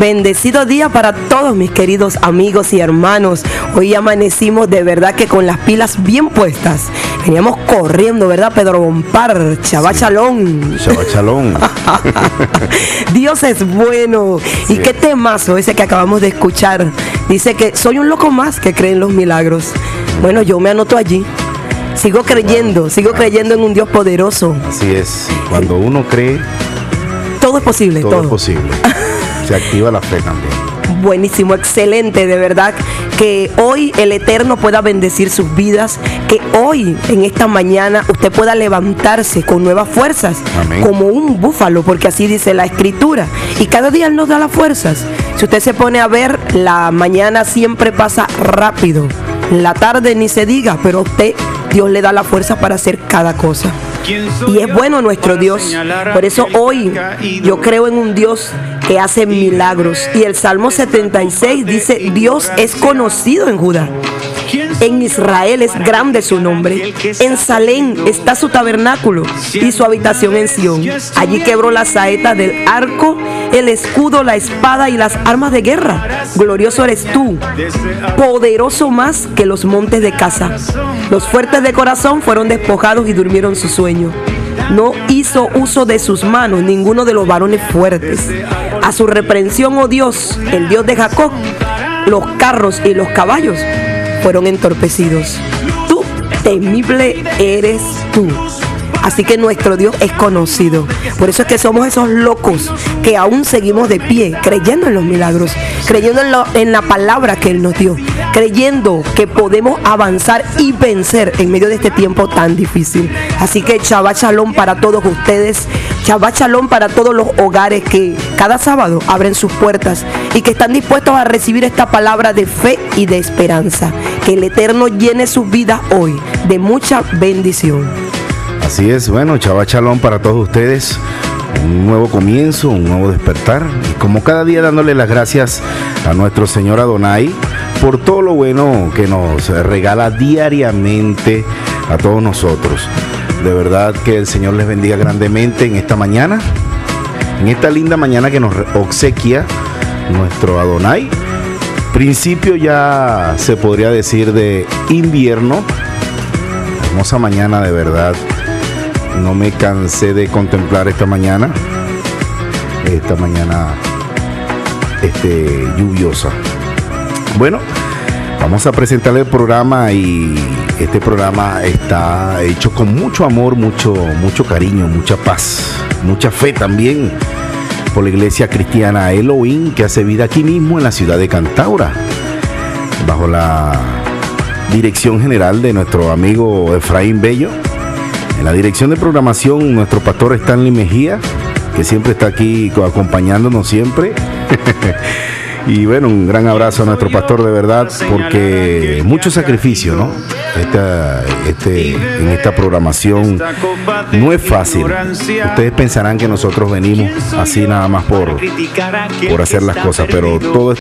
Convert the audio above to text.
Bendecido día para todos mis queridos amigos y hermanos. Hoy amanecimos de verdad que con las pilas bien puestas. Veníamos corriendo, ¿verdad, Pedro Bompar? Chabachalón. Chabachalón. Dios es bueno. ¿Y qué temazo ese que acabamos de escuchar? Dice que soy un loco más que cree en los milagros. Bueno, yo me anoto allí. Sigo creyendo, sigo creyendo en un Dios poderoso. Así es. Cuando uno cree, todo es posible. Todo, todo. es posible. Se activa la fe también. Buenísimo, excelente, de verdad. Que hoy el Eterno pueda bendecir sus vidas. Que hoy, en esta mañana, usted pueda levantarse con nuevas fuerzas. Amén. Como un búfalo, porque así dice la Escritura. Y cada día Él nos da las fuerzas. Si usted se pone a ver, la mañana siempre pasa rápido. La tarde ni se diga, pero usted, Dios le da la fuerza para hacer cada cosa. Y es bueno nuestro Dios. Por eso hoy yo creo en un Dios que hace milagros. Y el Salmo 76 dice, Dios es conocido en Judá. En Israel es grande su nombre. En Salem está su tabernáculo y su habitación en Sión. Allí quebró la saeta del arco, el escudo, la espada y las armas de guerra. Glorioso eres tú, poderoso más que los montes de casa. Los fuertes de corazón fueron despojados y durmieron su sueño. No hizo uso de sus manos ninguno de los varones fuertes. A su reprensión, oh Dios, el Dios de Jacob, los carros y los caballos fueron entorpecidos. Tú, temible eres tú. Así que nuestro Dios es conocido. Por eso es que somos esos locos que aún seguimos de pie, creyendo en los milagros, creyendo en, en, la palabra que Él nos dio, creyendo que podemos avanzar y vencer en medio de este tiempo tan difícil. Así que Shabbat Shalom para todos ustedes, Shabbat Shalom para todos los hogares que cada sábado abren sus puertas y que están dispuestos a recibir esta palabra de fe y de esperanza. Que el Eterno llene sus vidas hoy de mucha bendición. Así es, bueno, Chava Chalón para todos ustedes. Un nuevo comienzo, un nuevo despertar. Y como cada día dándole las gracias a nuestro Señor Adonai por todo lo bueno que nos regala diariamente a todos nosotros. De verdad que el Señor les bendiga grandemente en esta mañana, en esta linda mañana que nos obsequia nuestro Adonai. Principio ya se podría decir de invierno. Hermosa mañana de verdad no me cansé de contemplar esta mañana, esta mañana este, lluviosa. Bueno, vamos a presentarle el programa y este programa está hecho con mucho amor, mucho, mucho cariño, mucha paz, mucha fe también por la iglesia cristiana Elohim que hace vida aquí mismo en la ciudad de Cantaura, bajo la dirección general de nuestro amigo Efraín Bello en la dirección de programación, nuestro pastor Stanley Mejía, que siempre está aquí acompañándonos siempre. y bueno, un gran abrazo a nuestro pastor de verdad, porque mucho sacrificio, ¿no? Esta, este, en esta programación no es fácil. Ustedes pensarán que nosotros venimos así nada más por, por hacer las cosas, pero todo